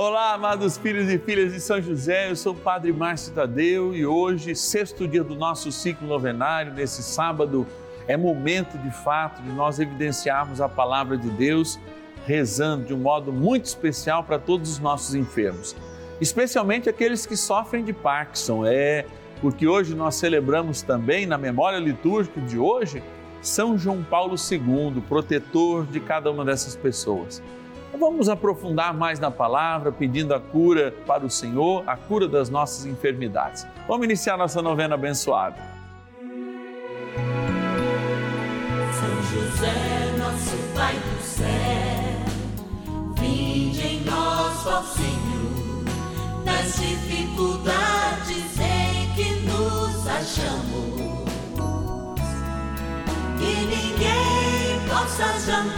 Olá, amados filhos e filhas de São José, eu sou o Padre Márcio Tadeu e hoje, sexto dia do nosso ciclo novenário, nesse sábado, é momento de fato de nós evidenciarmos a palavra de Deus, rezando de um modo muito especial para todos os nossos enfermos, especialmente aqueles que sofrem de Parkinson. É porque hoje nós celebramos também, na memória litúrgica de hoje, São João Paulo II, protetor de cada uma dessas pessoas. Vamos aprofundar mais na palavra, pedindo a cura para o Senhor, a cura das nossas enfermidades. Vamos iniciar nossa novena abençoada. São José, nosso Pai do céu, vinde em nós, ó Senhor, nas dificuldades em que nos achamos. Que ninguém possa jamais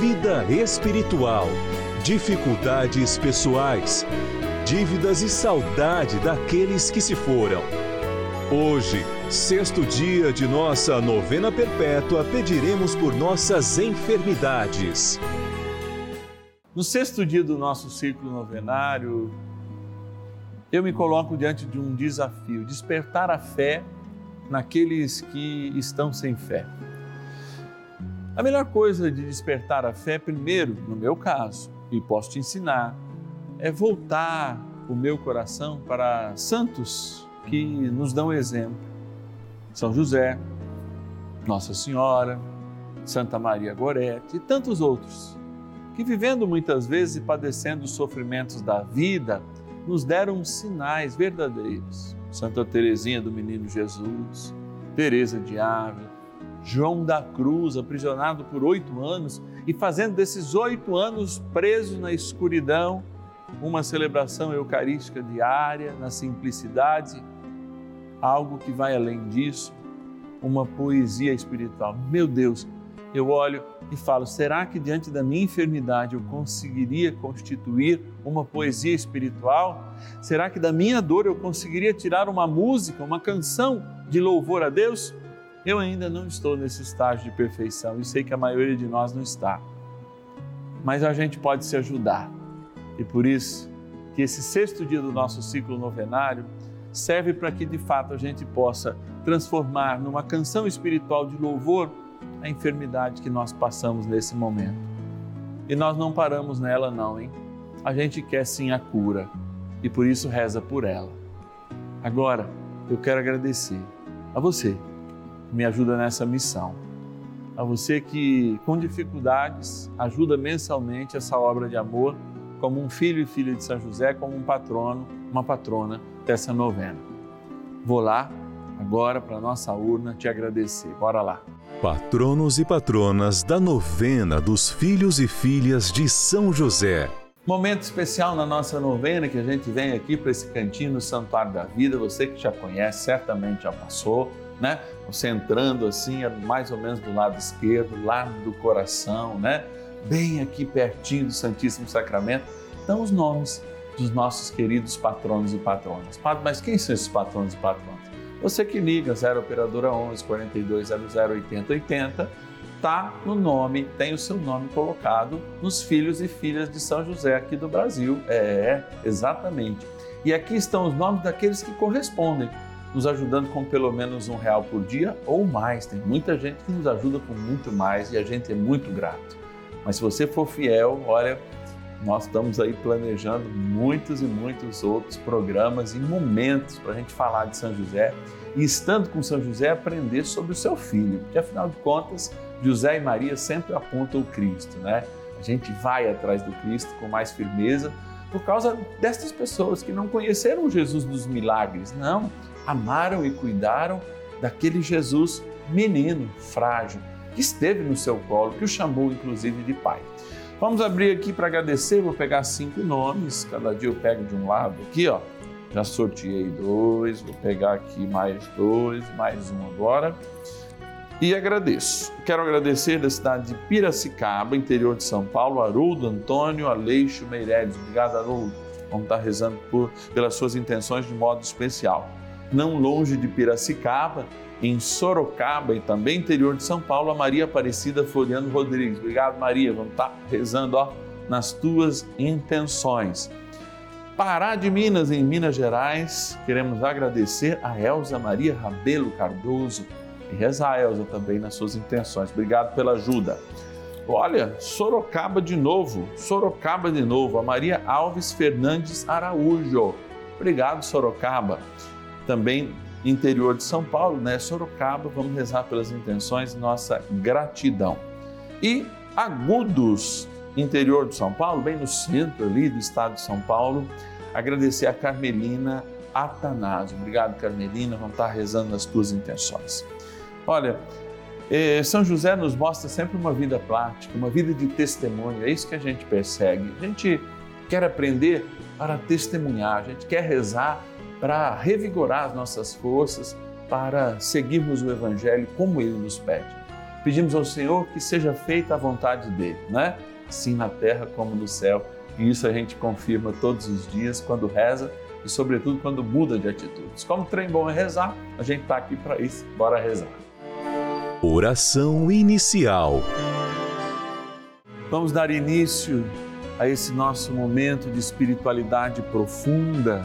vida espiritual, dificuldades pessoais, dívidas e saudade daqueles que se foram. Hoje, sexto dia de nossa novena perpétua, pediremos por nossas enfermidades. No sexto dia do nosso ciclo novenário, eu me coloco diante de um desafio: despertar a fé naqueles que estão sem fé. A melhor coisa de despertar a fé, primeiro, no meu caso, e posso te ensinar, é voltar o meu coração para santos que nos dão exemplo. São José, Nossa Senhora, Santa Maria Gorete e tantos outros, que vivendo muitas vezes e padecendo os sofrimentos da vida, nos deram sinais verdadeiros. Santa Teresinha do Menino Jesus, Teresa de Ávila, João da Cruz, aprisionado por oito anos e fazendo desses oito anos preso na escuridão, uma celebração eucarística diária, na simplicidade, algo que vai além disso, uma poesia espiritual. Meu Deus, eu olho e falo: será que diante da minha enfermidade eu conseguiria constituir uma poesia espiritual? Será que da minha dor eu conseguiria tirar uma música, uma canção de louvor a Deus? Eu ainda não estou nesse estágio de perfeição e sei que a maioria de nós não está. Mas a gente pode se ajudar. E por isso que esse sexto dia do nosso ciclo novenário serve para que de fato a gente possa transformar numa canção espiritual de louvor a enfermidade que nós passamos nesse momento. E nós não paramos nela não, hein? A gente quer sim a cura e por isso reza por ela. Agora, eu quero agradecer a você me ajuda nessa missão. A você que, com dificuldades, ajuda mensalmente essa obra de amor, como um filho e filha de São José, como um patrono, uma patrona dessa novena. Vou lá agora para a nossa urna te agradecer. Bora lá. Patronos e patronas da novena dos filhos e filhas de São José. Momento especial na nossa novena que a gente vem aqui para esse cantinho no Santuário da Vida. Você que já conhece, certamente já passou né? Você entrando assim, é mais ou menos do lado esquerdo, lá do coração, né? Bem aqui pertinho do Santíssimo Sacramento, estão os nomes dos nossos queridos patronos e patronas. Mas quem são esses patronos e patronas? Você que liga 0 operadora 11 4200 8080, tá no nome, tem o seu nome colocado nos filhos e filhas de São José aqui do Brasil. É, exatamente. E aqui estão os nomes daqueles que correspondem nos ajudando com pelo menos um real por dia ou mais. Tem muita gente que nos ajuda com muito mais e a gente é muito grato. Mas se você for fiel, olha, nós estamos aí planejando muitos e muitos outros programas e momentos para a gente falar de São José e estando com São José aprender sobre o seu filho, porque afinal de contas José e Maria sempre apontam o Cristo, né? A gente vai atrás do Cristo com mais firmeza por causa destas pessoas que não conheceram o Jesus dos milagres, não, amaram e cuidaram daquele Jesus menino, frágil, que esteve no seu colo, que o chamou inclusive de pai. Vamos abrir aqui para agradecer, vou pegar cinco nomes, cada dia eu pego de um lado aqui, ó. Já sorteei dois, vou pegar aqui mais dois, mais um agora. E agradeço. Quero agradecer da cidade de Piracicaba, interior de São Paulo, Haroldo Antônio Aleixo Meireles. Obrigado, Haroldo. Vamos estar rezando por, pelas suas intenções de modo especial. Não longe de Piracicaba, em Sorocaba e também interior de São Paulo, a Maria Aparecida Floriano Rodrigues. Obrigado, Maria. Vamos estar rezando ó, nas tuas intenções. Pará de Minas, em Minas Gerais, queremos agradecer a Elza Maria Rabelo Cardoso e rezar a Elza também nas suas intenções. Obrigado pela ajuda. Olha, Sorocaba de novo, Sorocaba de novo, a Maria Alves Fernandes Araújo. Obrigado, Sorocaba. Também interior de São Paulo, né? Sorocaba, vamos rezar pelas intenções, nossa gratidão. E Agudos, interior de São Paulo, bem no centro ali do estado de São Paulo, agradecer a Carmelina Atanásio. Obrigado, Carmelina, vamos estar rezando nas tuas intenções. Olha, eh, São José nos mostra sempre uma vida prática, uma vida de testemunho, é isso que a gente persegue. A gente quer aprender para testemunhar, a gente quer rezar para revigorar as nossas forças, para seguirmos o Evangelho como ele nos pede. Pedimos ao Senhor que seja feita a vontade dele, né? Assim na terra como no céu. E isso a gente confirma todos os dias quando reza e, sobretudo, quando muda de atitudes. Como trem bom é rezar, a gente está aqui para isso. Bora rezar. Oração inicial. Vamos dar início a esse nosso momento de espiritualidade profunda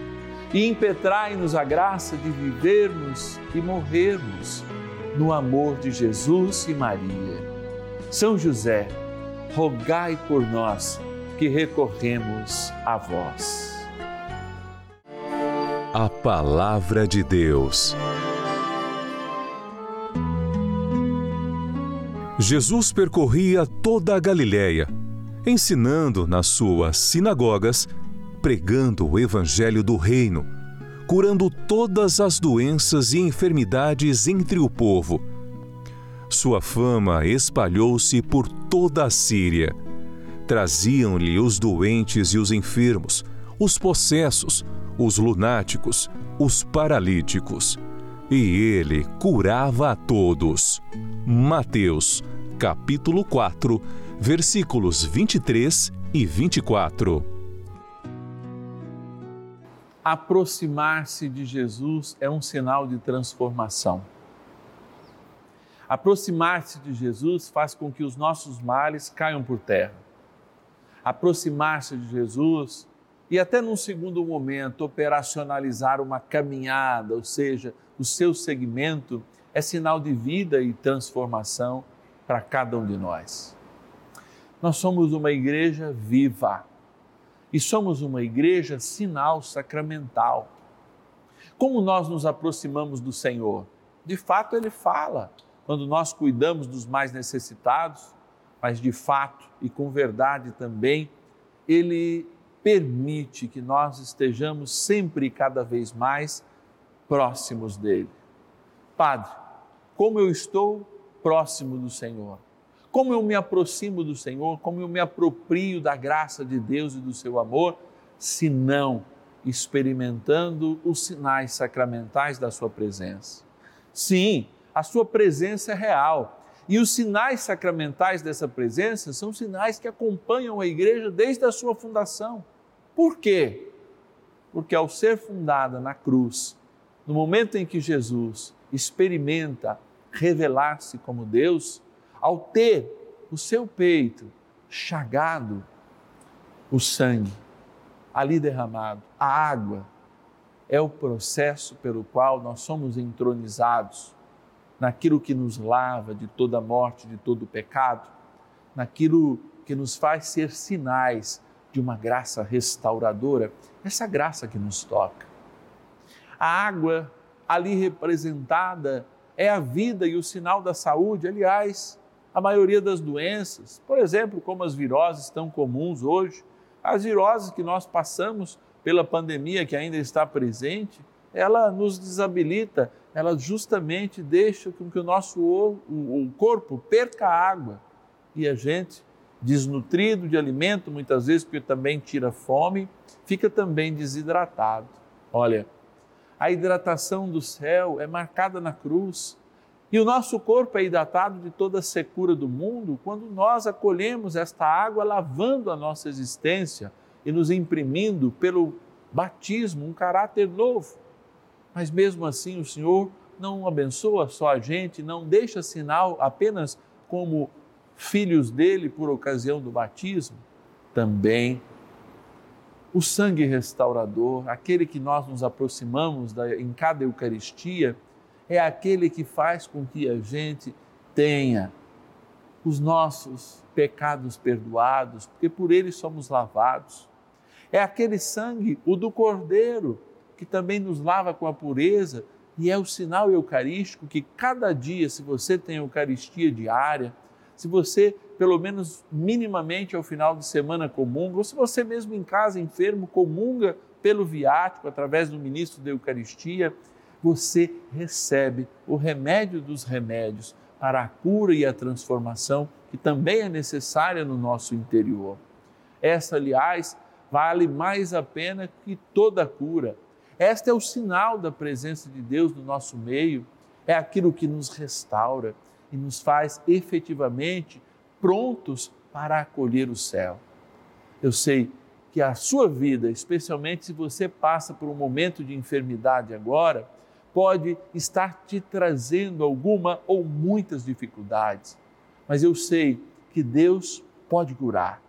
e impetrai-nos a graça de vivermos e morrermos no amor de Jesus e Maria. São José, rogai por nós que recorremos a vós. A Palavra de Deus. Jesus percorria toda a Galiléia, ensinando nas suas sinagogas pregando o Evangelho do Reino, curando todas as doenças e enfermidades entre o povo. Sua fama espalhou-se por toda a Síria. Traziam-lhe os doentes e os enfermos, os possessos, os lunáticos, os paralíticos. E ele curava a todos. Mateus, capítulo 4, versículos 23 e 24. Aproximar-se de Jesus é um sinal de transformação. Aproximar-se de Jesus faz com que os nossos males caiam por terra. Aproximar-se de Jesus e até num segundo momento operacionalizar uma caminhada, ou seja, o seu segmento, é sinal de vida e transformação para cada um de nós. Nós somos uma igreja viva e somos uma igreja sinal sacramental. Como nós nos aproximamos do Senhor? De fato, Ele fala quando nós cuidamos dos mais necessitados, mas de fato e com verdade também, Ele permite que nós estejamos sempre e cada vez mais próximos dele. Padre, como eu estou próximo do Senhor? Como eu me aproximo do Senhor? Como eu me aproprio da graça de Deus e do seu amor, se não experimentando os sinais sacramentais da sua presença? Sim, a sua presença é real. E os sinais sacramentais dessa presença são sinais que acompanham a igreja desde a sua fundação. Por quê? Porque ao ser fundada na cruz, no momento em que Jesus experimenta revelar-se como Deus, ao ter o seu peito chagado, o sangue ali derramado, a água, é o processo pelo qual nós somos entronizados naquilo que nos lava de toda morte, de todo pecado, naquilo que nos faz ser sinais de uma graça restauradora, essa graça que nos toca. A água ali representada é a vida e o sinal da saúde, aliás, a maioria das doenças, por exemplo, como as viroses tão comuns hoje, as viroses que nós passamos pela pandemia que ainda está presente, ela nos desabilita ela justamente deixa com que o nosso o, corpo perca água e a gente, desnutrido de alimento, muitas vezes porque também tira fome, fica também desidratado. Olha, a hidratação do céu é marcada na cruz. E o nosso corpo é hidratado de toda a secura do mundo quando nós acolhemos esta água lavando a nossa existência e nos imprimindo pelo batismo um caráter novo. Mas mesmo assim, o Senhor não abençoa só a gente, não deixa sinal apenas como filhos dele por ocasião do batismo, também o sangue restaurador, aquele que nós nos aproximamos da, em cada Eucaristia, é aquele que faz com que a gente tenha os nossos pecados perdoados, porque por ele somos lavados. É aquele sangue, o do Cordeiro, que também nos lava com a pureza e é o sinal eucarístico que cada dia, se você tem Eucaristia diária, se você, pelo menos minimamente ao final de semana, comunga, ou se você mesmo em casa, enfermo, comunga pelo viático, através do ministro da Eucaristia, você recebe o remédio dos remédios para a cura e a transformação que também é necessária no nosso interior. Essa, aliás, vale mais a pena que toda cura este é o sinal da presença de Deus no nosso meio, é aquilo que nos restaura e nos faz efetivamente prontos para acolher o céu. Eu sei que a sua vida, especialmente se você passa por um momento de enfermidade agora, pode estar te trazendo alguma ou muitas dificuldades, mas eu sei que Deus pode curar,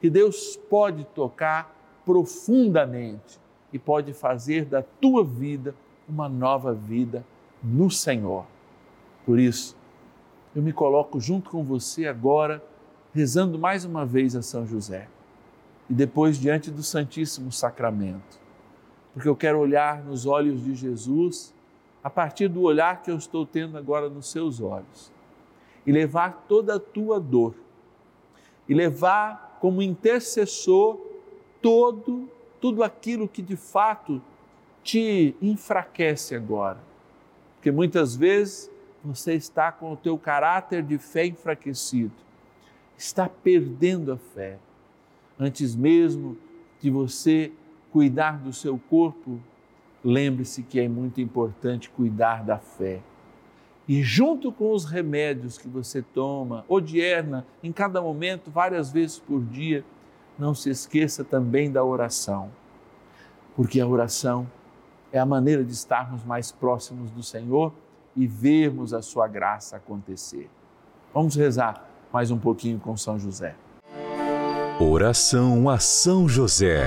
que Deus pode tocar profundamente e pode fazer da tua vida uma nova vida no Senhor. Por isso, eu me coloco junto com você agora, rezando mais uma vez a São José e depois diante do Santíssimo Sacramento, porque eu quero olhar nos olhos de Jesus a partir do olhar que eu estou tendo agora nos seus olhos e levar toda a tua dor e levar como intercessor todo tudo aquilo que de fato te enfraquece agora. Porque muitas vezes você está com o teu caráter de fé enfraquecido, está perdendo a fé. Antes mesmo de você cuidar do seu corpo, lembre-se que é muito importante cuidar da fé. E junto com os remédios que você toma, odierna, em cada momento, várias vezes por dia, não se esqueça também da oração. Porque a oração é a maneira de estarmos mais próximos do Senhor e vermos a sua graça acontecer. Vamos rezar mais um pouquinho com São José. Oração a São José.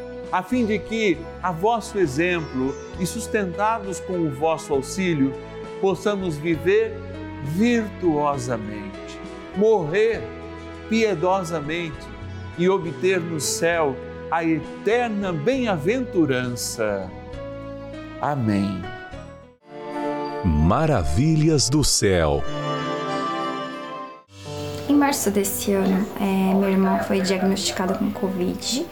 a fim de que, a vosso exemplo e sustentados com o vosso auxílio, possamos viver virtuosamente, morrer piedosamente e obter no céu a eterna bem-aventurança. Amém. Maravilhas do céu. Em março desse ano, é, minha irmã foi diagnosticada com Covid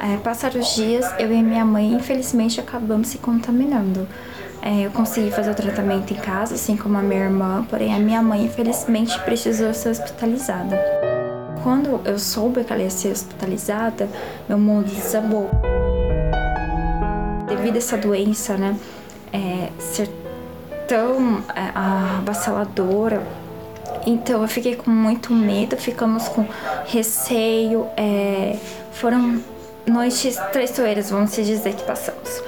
é, passaram os dias, eu e minha mãe, infelizmente, acabamos se contaminando. É, eu consegui fazer o tratamento em casa, assim como a minha irmã, porém a minha mãe, infelizmente, precisou ser hospitalizada. Quando eu soube que ela ia ser hospitalizada, meu mundo desabou. Devido a essa doença, né, é, ser tão é, avassaladora, então eu fiquei com muito medo, ficamos com receio. É, foram noites traiçoeiras, vamos se dizer que passamos.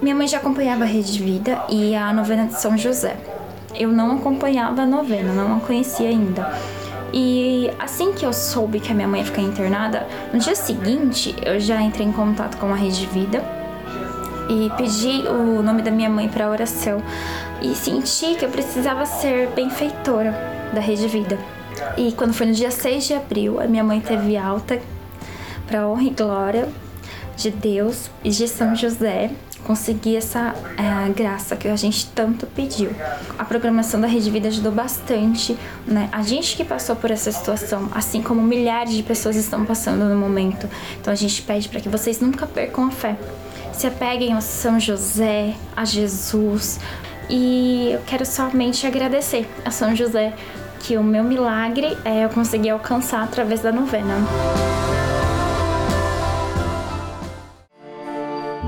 Minha mãe já acompanhava a Rede Vida e a novena de São José. Eu não acompanhava a novena, não a conhecia ainda. E assim que eu soube que a minha mãe ia ficar internada, no dia seguinte eu já entrei em contato com a Rede Vida e pedi o nome da minha mãe para oração e senti que eu precisava ser benfeitora da Rede Vida. E quando foi no dia 6 de abril, a minha mãe teve alta para honra e glória de Deus e de São José, conseguir essa é, graça que a gente tanto pediu. A programação da Rede Vida ajudou bastante, né? A gente que passou por essa situação, assim como milhares de pessoas estão passando no momento. Então a gente pede para que vocês nunca percam a fé. Se apeguem a São José, a Jesus. E eu quero somente agradecer a São José que o meu milagre é, eu consegui alcançar através da novena.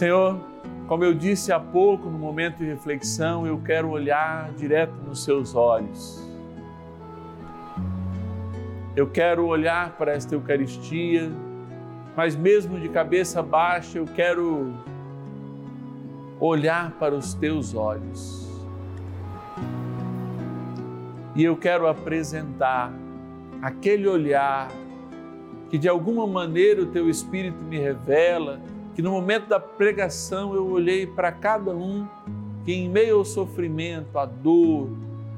Senhor, como eu disse há pouco no momento de reflexão, eu quero olhar direto nos seus olhos. Eu quero olhar para esta Eucaristia, mas mesmo de cabeça baixa, eu quero olhar para os teus olhos. E eu quero apresentar aquele olhar que de alguma maneira o teu Espírito me revela, que no momento da pregação eu olhei para cada um que, em meio ao sofrimento, à dor,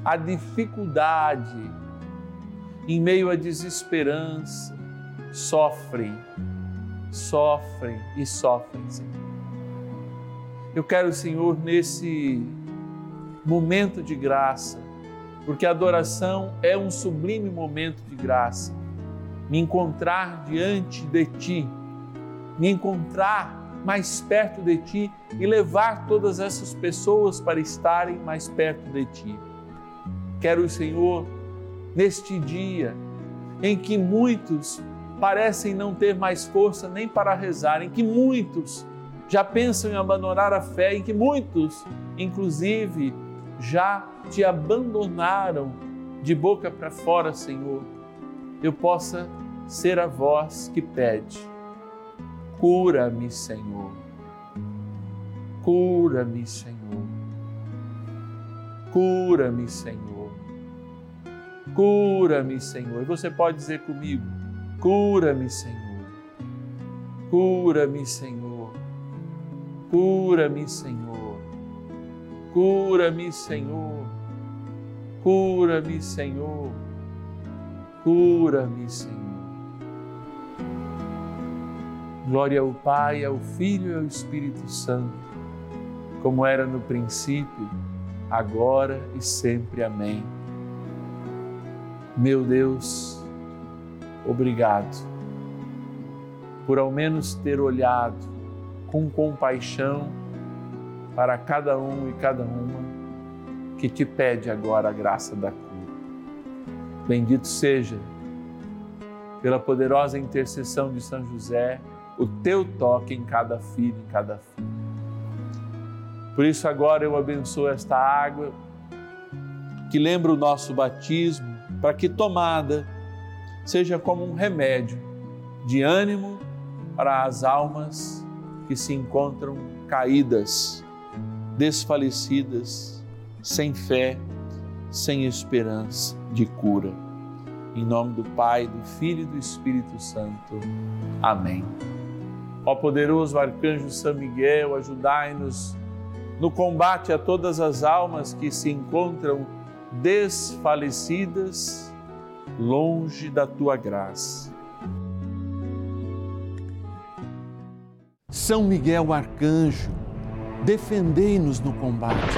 à dificuldade, em meio à desesperança, sofrem, sofrem e sofrem, Senhor. Eu quero, Senhor, nesse momento de graça, porque a adoração é um sublime momento de graça, me encontrar diante de Ti, me encontrar mais perto de Ti e levar todas essas pessoas para estarem mais perto de Ti. Quero, Senhor, neste dia em que muitos parecem não ter mais força nem para rezar, em que muitos já pensam em abandonar a fé, em que muitos, inclusive, já te abandonaram de boca para fora, Senhor, eu possa ser a voz que pede: cura-me, Senhor. Cura-me, Senhor. Cura-me, Senhor. Cura-me, Senhor. E você pode dizer comigo: cura-me, Senhor. Cura-me, Senhor. Cura-me, Senhor. Cura-me, Senhor. Cura-me, Senhor. Cura-me, Senhor. Glória ao Pai, ao Filho e ao Espírito Santo, como era no princípio, agora e sempre. Amém. Meu Deus, obrigado por ao menos ter olhado com compaixão para cada um e cada uma que te pede agora a graça da cura. Bendito seja, pela poderosa intercessão de São José, o teu toque em cada filho, em cada filha. Por isso agora eu abençoo esta água que lembra o nosso batismo, para que tomada seja como um remédio de ânimo para as almas que se encontram caídas, desfalecidas, sem fé, sem esperança de cura. Em nome do Pai, do Filho e do Espírito Santo. Amém. Ó poderoso arcanjo São Miguel, ajudai-nos no combate a todas as almas que se encontram desfalecidas, longe da tua graça. São Miguel arcanjo, defendei-nos no combate.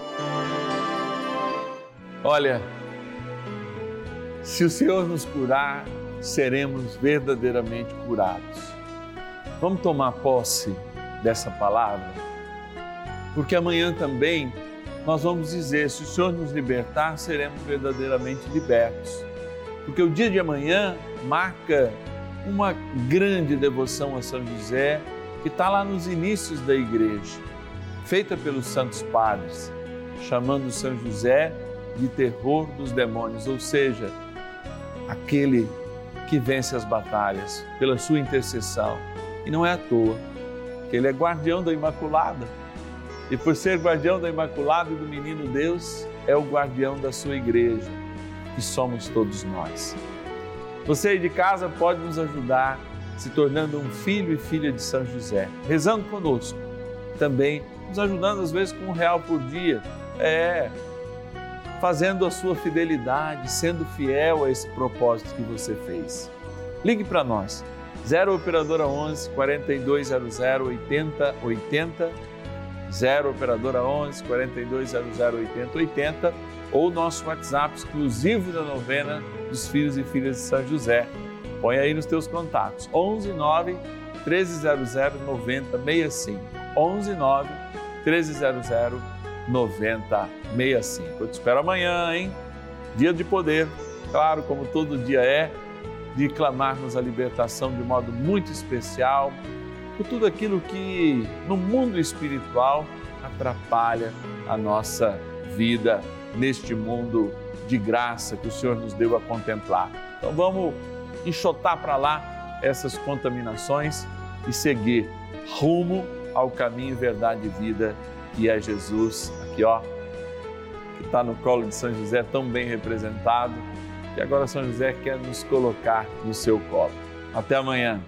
Olha, se o Senhor nos curar, seremos verdadeiramente curados. Vamos tomar posse dessa palavra? Porque amanhã também nós vamos dizer: se o Senhor nos libertar, seremos verdadeiramente libertos. Porque o dia de amanhã marca uma grande devoção a São José, que está lá nos inícios da igreja, feita pelos santos padres, chamando São José de terror dos demônios, ou seja, aquele que vence as batalhas pela sua intercessão e não é à toa que ele é guardião da Imaculada. E por ser guardião da Imaculada e do Menino Deus, é o guardião da sua igreja, que somos todos nós. Você aí de casa pode nos ajudar se tornando um filho e filha de São José, rezando conosco. Também nos ajudando às vezes com um real por dia. É, fazendo a sua fidelidade, sendo fiel a esse propósito que você fez. Ligue para nós. 0 Operadora 11 4200 8080, 0 Operadora 11 4200 8080 ou nosso WhatsApp exclusivo da novena dos filhos e filhas de São José. Põe aí nos teus contatos, 11 9 1300 9065, 11 9 1300 9065. Eu te espero amanhã, hein? Dia de poder, claro, como todo dia é de clamarmos a libertação de modo muito especial por tudo aquilo que no mundo espiritual atrapalha a nossa vida neste mundo de graça que o Senhor nos deu a contemplar. Então vamos enxotar para lá essas contaminações e seguir rumo ao caminho, verdade e vida que é Jesus, aqui ó, que está no colo de São José, tão bem representado, que agora São José quer nos colocar no seu colo. Até amanhã.